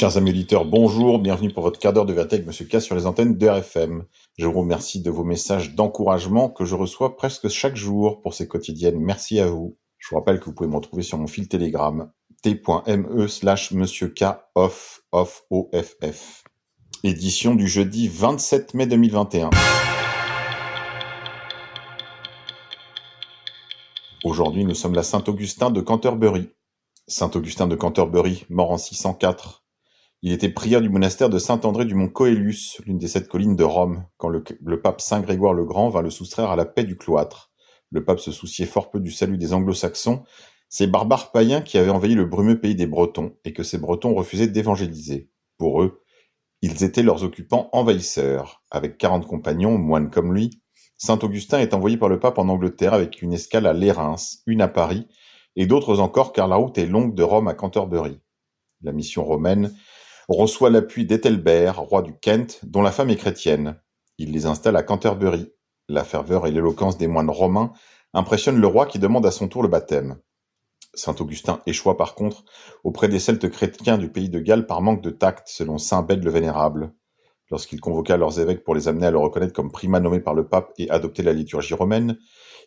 Chers amis auditeurs, bonjour, bienvenue pour votre quart d'heure de vérité avec Monsieur K sur les antennes de RFM. Je vous remercie de vos messages d'encouragement que je reçois presque chaque jour pour ces quotidiennes. Merci à vous. Je vous rappelle que vous pouvez me retrouver sur mon fil Telegram t.me slash Monsieur K off off off. Édition du jeudi 27 mai 2021. Aujourd'hui, nous sommes la Saint-Augustin de Canterbury. Saint-Augustin de Canterbury, mort en 604. Il était prieur du monastère de Saint-André du Mont Coélus, l'une des sept collines de Rome, quand le, pape Saint Grégoire le Grand vint le soustraire à la paix du cloître. Le pape se souciait fort peu du salut des anglo-saxons, ces barbares païens qui avaient envahi le brumeux pays des Bretons, et que ces Bretons refusaient d'évangéliser. Pour eux, ils étaient leurs occupants envahisseurs. Avec quarante compagnons, moines comme lui, Saint Augustin est envoyé par le pape en Angleterre avec une escale à Lérins, une à Paris, et d'autres encore car la route est longue de Rome à Canterbury. La mission romaine reçoit l'appui d'Ethelbert, roi du Kent, dont la femme est chrétienne. Il les installe à Canterbury. La ferveur et l'éloquence des moines romains impressionnent le roi qui demande à son tour le baptême. Saint Augustin échoua par contre auprès des Celtes chrétiens du pays de Galles par manque de tact, selon Saint Bède le Vénérable lorsqu'il convoqua leurs évêques pour les amener à le reconnaître comme primat nommé par le pape et adopter la liturgie romaine,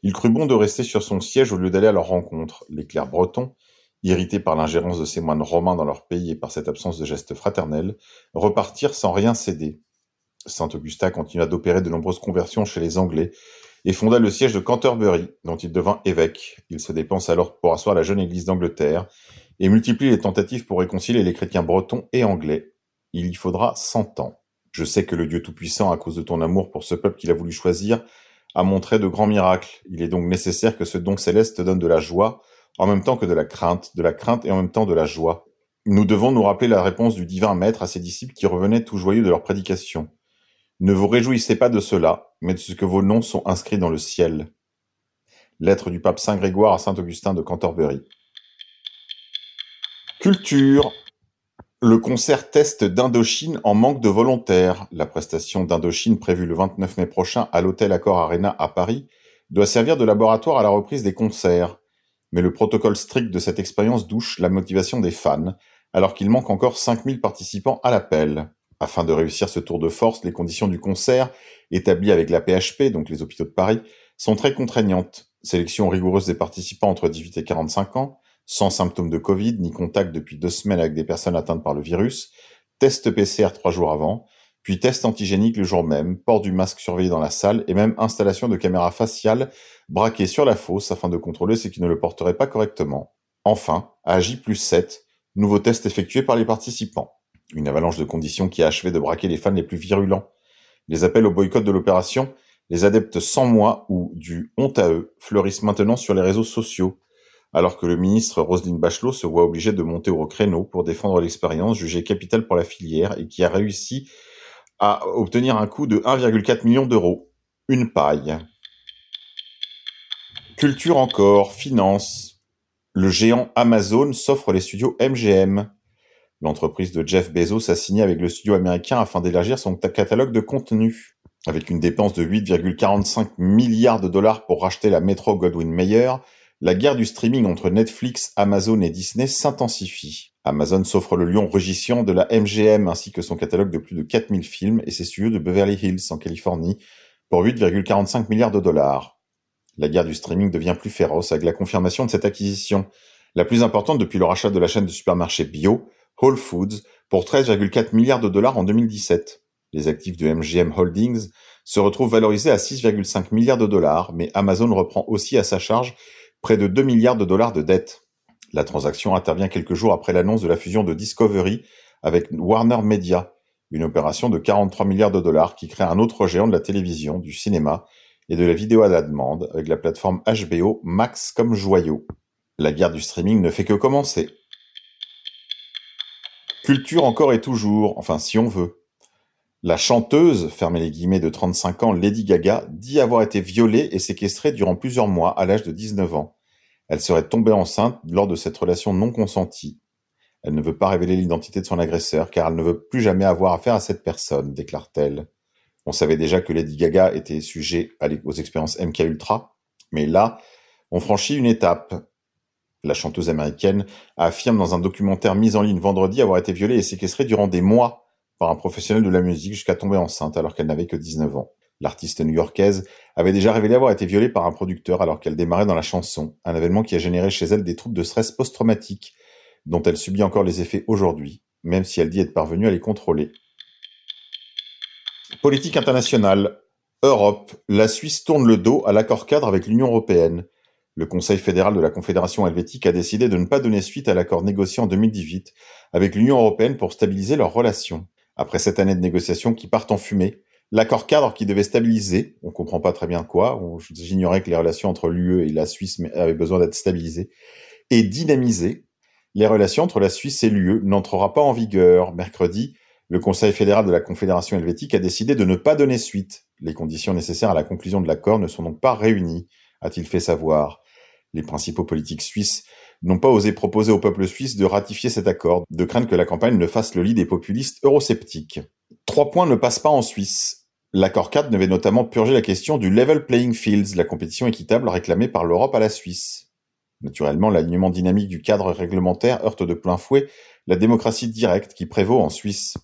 il crut bon de rester sur son siège au lieu d'aller à leur rencontre. Les clercs bretons, irrités par l'ingérence de ces moines romains dans leur pays et par cette absence de gestes fraternels, repartirent sans rien céder. Saint Augustin continua d'opérer de nombreuses conversions chez les Anglais et fonda le siège de Canterbury, dont il devint évêque. Il se dépense alors pour asseoir la jeune Église d'Angleterre et multiplie les tentatives pour réconcilier les chrétiens bretons et anglais. Il y faudra cent ans. Je sais que le Dieu Tout-Puissant, à cause de ton amour pour ce peuple qu'il a voulu choisir, a montré de grands miracles. Il est donc nécessaire que ce don céleste te donne de la joie, en même temps que de la crainte, de la crainte et en même temps de la joie. Nous devons nous rappeler la réponse du divin maître à ses disciples qui revenaient tout joyeux de leur prédication. Ne vous réjouissez pas de cela, mais de ce que vos noms sont inscrits dans le ciel. Lettre du pape Saint Grégoire à Saint Augustin de Canterbury. Culture. Le concert test d'Indochine en manque de volontaires. La prestation d'Indochine prévue le 29 mai prochain à l'hôtel Accor Arena à Paris doit servir de laboratoire à la reprise des concerts. Mais le protocole strict de cette expérience douche la motivation des fans, alors qu'il manque encore 5000 participants à l'appel. Afin de réussir ce tour de force, les conditions du concert, établies avec la PHP, donc les hôpitaux de Paris, sont très contraignantes. Sélection rigoureuse des participants entre 18 et 45 ans, sans symptômes de Covid ni contact depuis deux semaines avec des personnes atteintes par le virus, test PCR trois jours avant, puis test antigénique le jour même, port du masque surveillé dans la salle et même installation de caméras faciales braquées sur la fosse afin de contrôler ceux qui ne le porteraient pas correctement. Enfin, à J plus 7, nouveau test effectué par les participants. Une avalanche de conditions qui a achevé de braquer les fans les plus virulents. Les appels au boycott de l'opération, les adeptes sans moi ou du honte à eux fleurissent maintenant sur les réseaux sociaux, alors que le ministre Roselyne Bachelot se voit obligée de monter au créneau pour défendre l'expérience jugée capitale pour la filière et qui a réussi à obtenir un coût de 1,4 million d'euros. Une paille. Culture encore, finance. Le géant Amazon s'offre les studios MGM. L'entreprise de Jeff Bezos a signé avec le studio américain afin d'élargir son catalogue de contenu. Avec une dépense de 8,45 milliards de dollars pour racheter la Metro Goldwyn Mayer, la guerre du streaming entre Netflix, Amazon et Disney s'intensifie. Amazon s'offre le lion rugissant de la MGM ainsi que son catalogue de plus de 4000 films et ses studios de Beverly Hills en Californie pour 8,45 milliards de dollars. La guerre du streaming devient plus féroce avec la confirmation de cette acquisition, la plus importante depuis le rachat de la chaîne de supermarchés bio, Whole Foods, pour 13,4 milliards de dollars en 2017. Les actifs de MGM Holdings se retrouvent valorisés à 6,5 milliards de dollars, mais Amazon reprend aussi à sa charge près de 2 milliards de dollars de dettes. La transaction intervient quelques jours après l'annonce de la fusion de Discovery avec Warner Media, une opération de 43 milliards de dollars qui crée un autre géant de la télévision, du cinéma et de la vidéo à la demande avec la plateforme HBO Max comme joyau. La guerre du streaming ne fait que commencer. Culture encore et toujours, enfin si on veut. La chanteuse, fermez les guillemets de 35 ans, Lady Gaga, dit avoir été violée et séquestrée durant plusieurs mois à l'âge de 19 ans. Elle serait tombée enceinte lors de cette relation non consentie. Elle ne veut pas révéler l'identité de son agresseur car elle ne veut plus jamais avoir affaire à cette personne, déclare-t-elle. On savait déjà que Lady Gaga était sujet aux expériences MK Ultra, mais là, on franchit une étape. La chanteuse américaine affirme dans un documentaire mis en ligne vendredi avoir été violée et séquestrée durant des mois par un professionnel de la musique jusqu'à tomber enceinte alors qu'elle n'avait que 19 ans. L'artiste new-yorkaise avait déjà révélé avoir été violée par un producteur alors qu'elle démarrait dans la chanson, un événement qui a généré chez elle des troubles de stress post-traumatique dont elle subit encore les effets aujourd'hui, même si elle dit être parvenue à les contrôler. Politique internationale. Europe. La Suisse tourne le dos à l'accord cadre avec l'Union européenne. Le Conseil fédéral de la Confédération helvétique a décidé de ne pas donner suite à l'accord négocié en 2018 avec l'Union européenne pour stabiliser leurs relations. Après cette année de négociations qui partent en fumée, l'accord cadre qui devait stabiliser, on comprend pas très bien quoi, j'ignorais que les relations entre l'UE et la Suisse avaient besoin d'être stabilisées, et dynamisé, les relations entre la Suisse et l'UE n'entrera pas en vigueur. Mercredi, le Conseil fédéral de la Confédération helvétique a décidé de ne pas donner suite. Les conditions nécessaires à la conclusion de l'accord ne sont donc pas réunies, a-t-il fait savoir. Les principaux politiques suisses n'ont pas osé proposer au peuple suisse de ratifier cet accord, de crainte que la campagne ne fasse le lit des populistes eurosceptiques. Trois points ne passent pas en Suisse. L'accord 4 devait notamment purger la question du level playing fields, la compétition équitable réclamée par l'Europe à la Suisse. Naturellement, l'alignement dynamique du cadre réglementaire heurte de plein fouet la démocratie directe qui prévaut en Suisse.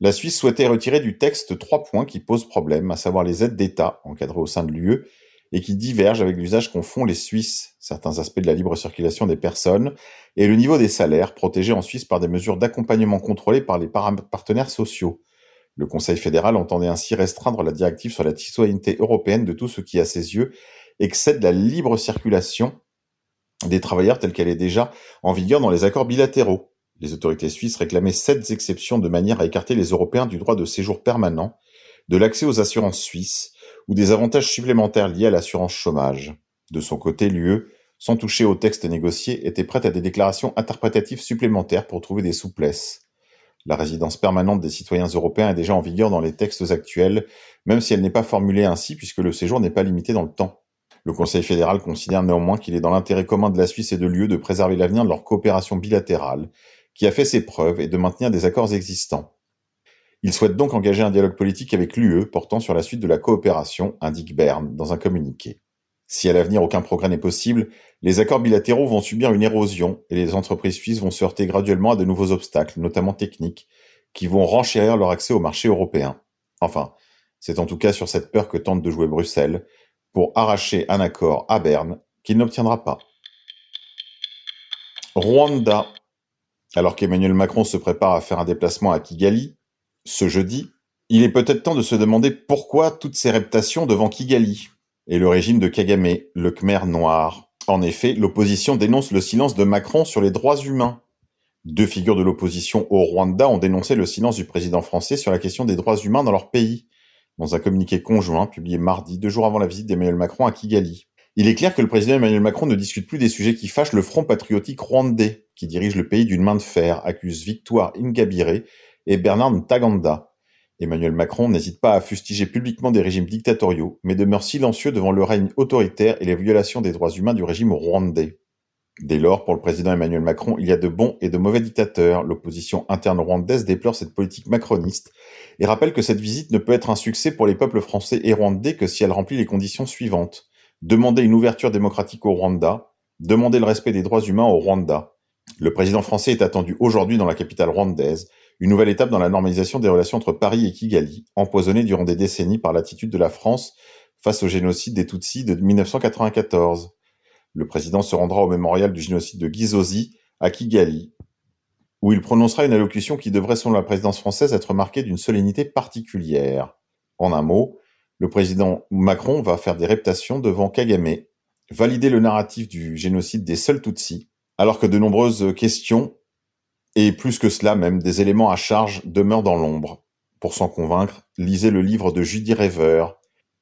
La Suisse souhaitait retirer du texte trois points qui posent problème, à savoir les aides d'État encadrées au sein de l'UE et qui divergent avec l'usage qu'ont font les Suisses, certains aspects de la libre circulation des personnes, et le niveau des salaires, protégés en Suisse par des mesures d'accompagnement contrôlées par les partenaires sociaux. Le Conseil fédéral entendait ainsi restreindre la directive sur la citoyenneté européenne de tout ce qui, à ses yeux, excède la libre circulation des travailleurs telle qu'elle est déjà en vigueur dans les accords bilatéraux. Les autorités suisses réclamaient sept exceptions de manière à écarter les Européens du droit de séjour permanent, de l'accès aux assurances suisses ou des avantages supplémentaires liés à l'assurance chômage. De son côté, l'UE, sans toucher au texte négocié, était prête à des déclarations interprétatives supplémentaires pour trouver des souplesses. La résidence permanente des citoyens européens est déjà en vigueur dans les textes actuels, même si elle n'est pas formulée ainsi puisque le séjour n'est pas limité dans le temps. Le Conseil fédéral considère néanmoins qu'il est dans l'intérêt commun de la Suisse et de l'UE de préserver l'avenir de leur coopération bilatérale, qui a fait ses preuves, et de maintenir des accords existants. Il souhaite donc engager un dialogue politique avec l'UE portant sur la suite de la coopération, indique Berne dans un communiqué. Si à l'avenir aucun progrès n'est possible, les accords bilatéraux vont subir une érosion et les entreprises suisses vont se heurter graduellement à de nouveaux obstacles, notamment techniques, qui vont renchérir leur accès au marché européen. Enfin, c'est en tout cas sur cette peur que tente de jouer Bruxelles, pour arracher un accord à Berne qu'il n'obtiendra pas. Rwanda. Alors qu'Emmanuel Macron se prépare à faire un déplacement à Kigali, ce jeudi, il est peut-être temps de se demander pourquoi toutes ces reptations devant Kigali et le régime de Kagame, le Khmer noir. En effet, l'opposition dénonce le silence de Macron sur les droits humains. Deux figures de l'opposition au Rwanda ont dénoncé le silence du président français sur la question des droits humains dans leur pays dans un communiqué conjoint publié mardi, deux jours avant la visite d'Emmanuel Macron à Kigali. Il est clair que le président Emmanuel Macron ne discute plus des sujets qui fâchent le Front patriotique rwandais, qui dirige le pays d'une main de fer, accuse Victoire Ingabire et Bernard Ntaganda. Emmanuel Macron n'hésite pas à fustiger publiquement des régimes dictatoriaux, mais demeure silencieux devant le règne autoritaire et les violations des droits humains du régime rwandais. Dès lors, pour le président Emmanuel Macron, il y a de bons et de mauvais dictateurs. L'opposition interne rwandaise déplore cette politique macroniste et rappelle que cette visite ne peut être un succès pour les peuples français et rwandais que si elle remplit les conditions suivantes. Demander une ouverture démocratique au Rwanda, demander le respect des droits humains au Rwanda. Le président français est attendu aujourd'hui dans la capitale rwandaise, une nouvelle étape dans la normalisation des relations entre Paris et Kigali, empoisonnée durant des décennies par l'attitude de la France face au génocide des Tutsis de 1994. Le président se rendra au mémorial du génocide de Gizosi, à Kigali, où il prononcera une allocution qui devrait, selon la présidence française, être marquée d'une solennité particulière. En un mot, le président Macron va faire des reptations devant Kagame, valider le narratif du génocide des seuls Tutsis, alors que de nombreuses questions, et plus que cela même, des éléments à charge demeurent dans l'ombre. Pour s'en convaincre, lisez le livre de Judy Rever,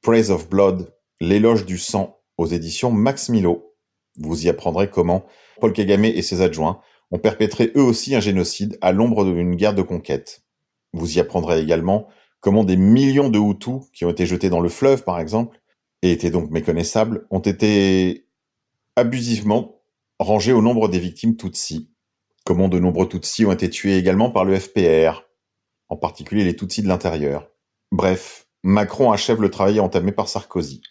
Praise of Blood, l'éloge du sang, aux éditions Max Milo. Vous y apprendrez comment Paul Kagame et ses adjoints ont perpétré eux aussi un génocide à l'ombre d'une guerre de conquête. Vous y apprendrez également comment des millions de Hutus, qui ont été jetés dans le fleuve par exemple, et étaient donc méconnaissables, ont été abusivement rangés au nombre des victimes Tutsis. Comment de nombreux Tutsis ont été tués également par le FPR, en particulier les Tutsis de l'intérieur. Bref, Macron achève le travail entamé par Sarkozy.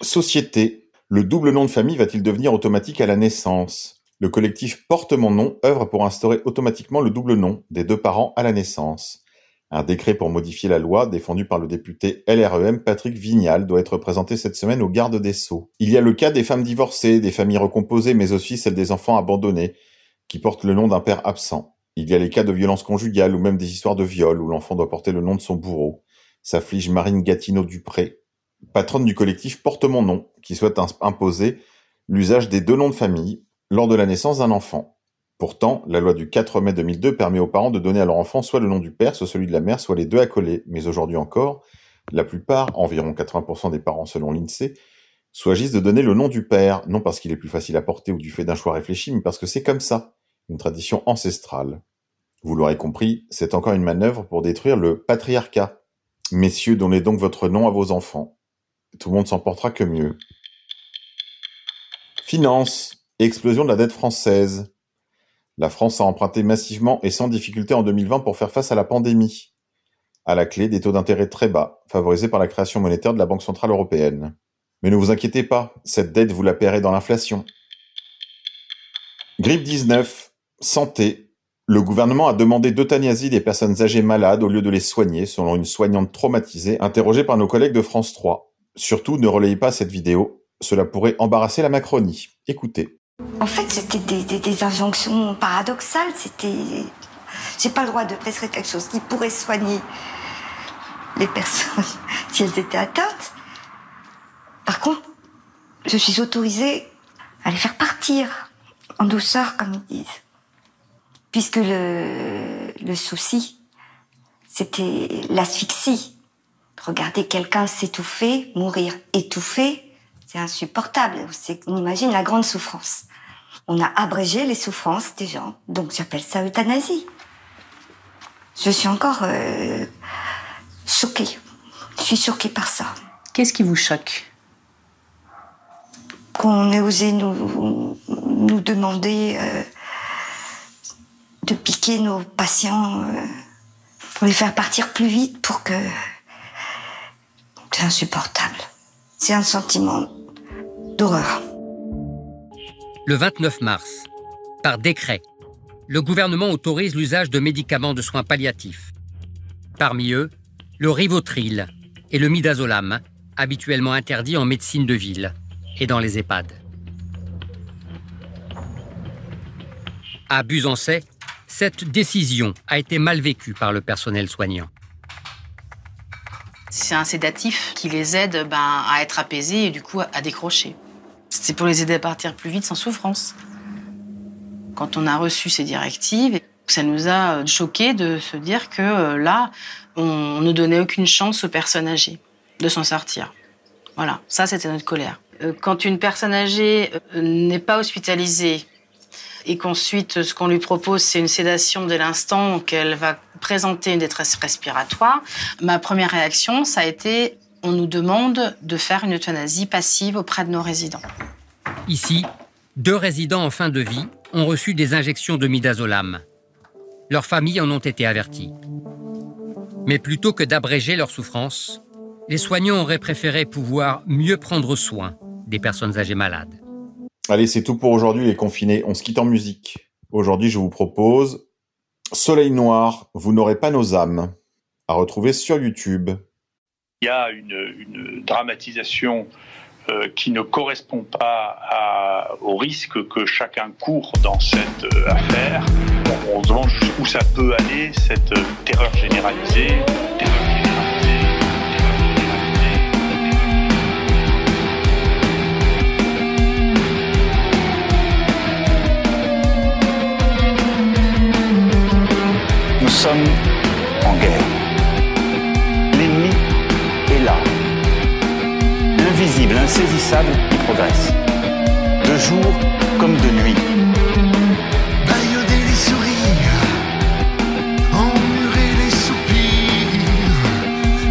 Société Le double nom de famille va-t-il devenir automatique à la naissance? Le collectif Porte mon nom œuvre pour instaurer automatiquement le double nom des deux parents à la naissance. Un décret pour modifier la loi, défendu par le député LREM Patrick Vignal, doit être présenté cette semaine au garde des Sceaux. Il y a le cas des femmes divorcées, des familles recomposées, mais aussi celle des enfants abandonnés, qui portent le nom d'un père absent. Il y a les cas de violences conjugales ou même des histoires de viol où l'enfant doit porter le nom de son bourreau. S'afflige Marine Gatineau-Dupré, patronne du collectif Porte mon nom, qui souhaite imposer l'usage des deux noms de famille lors de la naissance d'un enfant. Pourtant, la loi du 4 mai 2002 permet aux parents de donner à leur enfant soit le nom du père, soit celui de la mère, soit les deux accolés. Mais aujourd'hui encore, la plupart, environ 80% des parents selon l'INSEE, choisissent de donner le nom du père, non parce qu'il est plus facile à porter ou du fait d'un choix réfléchi, mais parce que c'est comme ça, une tradition ancestrale. Vous l'aurez compris, c'est encore une manœuvre pour détruire le patriarcat. Messieurs, donnez donc votre nom à vos enfants. Tout le monde s'en portera que mieux. Finance. Explosion de la dette française. La France a emprunté massivement et sans difficulté en 2020 pour faire face à la pandémie. À la clé, des taux d'intérêt très bas, favorisés par la création monétaire de la Banque Centrale Européenne. Mais ne vous inquiétez pas, cette dette vous la paierez dans l'inflation. Grippe 19, santé. Le gouvernement a demandé d'euthanasie des personnes âgées malades au lieu de les soigner, selon une soignante traumatisée interrogée par nos collègues de France 3. Surtout, ne relayez pas cette vidéo, cela pourrait embarrasser la Macronie. Écoutez. En fait, c'était des, injonctions paradoxales. C'était, j'ai pas le droit de prescrire quelque chose qui pourrait soigner les personnes si elles étaient atteintes. Par contre, je suis autorisée à les faire partir en douceur, comme ils disent. Puisque le, le souci, c'était l'asphyxie. Regarder quelqu'un s'étouffer, mourir étouffé, c'est insupportable. On imagine la grande souffrance. On a abrégé les souffrances des gens, donc j'appelle ça euthanasie. Je suis encore euh, choquée. Je suis choquée par ça. Qu'est-ce qui vous choque? Qu'on ait osé nous, nous demander euh, de piquer nos patients euh, pour les faire partir plus vite pour que c'est insupportable. C'est un sentiment d'horreur. Le 29 mars, par décret, le gouvernement autorise l'usage de médicaments de soins palliatifs. Parmi eux, le Rivotril et le Midazolam, habituellement interdits en médecine de ville et dans les EHPAD. À Busancais, cette décision a été mal vécue par le personnel soignant. C'est un sédatif qui les aide ben, à être apaisés et du coup à décrocher. C'est pour les aider à partir plus vite sans souffrance. Quand on a reçu ces directives, ça nous a choqués de se dire que euh, là, on ne donnait aucune chance aux personnes âgées de s'en sortir. Voilà, ça c'était notre colère. Euh, quand une personne âgée euh, n'est pas hospitalisée et qu'ensuite ce qu'on lui propose c'est une sédation dès l'instant qu'elle va présenter une détresse respiratoire, ma première réaction ça a été on nous demande de faire une euthanasie passive auprès de nos résidents. Ici, deux résidents en fin de vie ont reçu des injections de midazolam. Leurs familles en ont été averties. Mais plutôt que d'abréger leur souffrance, les soignants auraient préféré pouvoir mieux prendre soin des personnes âgées malades. Allez, c'est tout pour aujourd'hui les confinés. On se quitte en musique. Aujourd'hui, je vous propose Soleil noir, vous n'aurez pas nos âmes, à retrouver sur YouTube. Il y a une, dramatisation euh, qui ne correspond pas au risque que chacun court dans cette euh, affaire. On, se demande jusqu'où ça peut aller, cette euh, terreur généralisée. Qui progresse. De jour comme de nuit. Baïonner les sourires, emmurer les soupirs,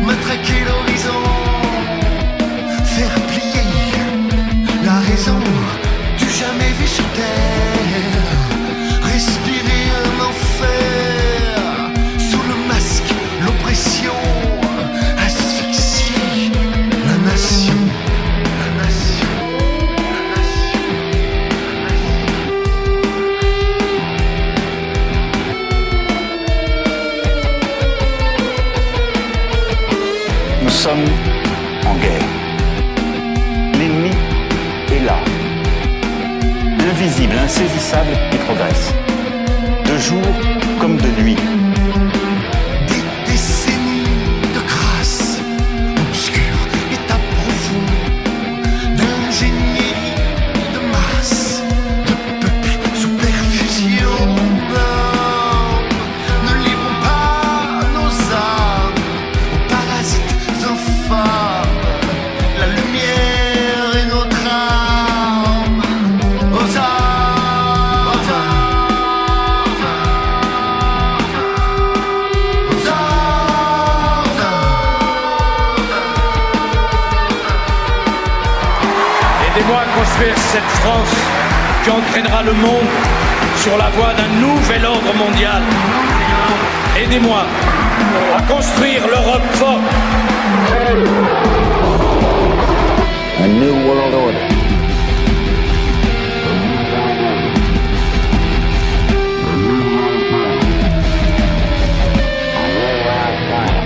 matraquer l'horizon, faire plier la raison du jamais vu sur terre, Aidez-moi à construire cette France qui entraînera le monde sur la voie d'un nouvel ordre mondial. Aidez-moi à construire l'Europe forte. A new world order.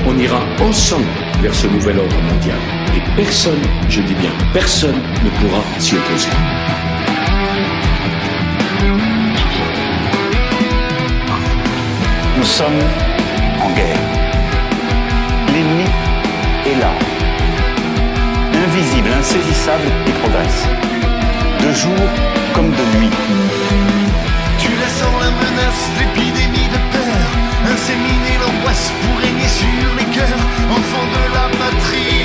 On ira ensemble vers ce nouvel ordre mondial personne, je dis bien personne, ne pourra s'y opposer. Nous sommes en guerre. L'ennemi est là. Invisible, insaisissable, il progresse. De jour comme de nuit. Tu la sens la menace, l'épidémie de peur. Inséminer l'angoisse pour régner sur les cœurs. Enfants de la patrie.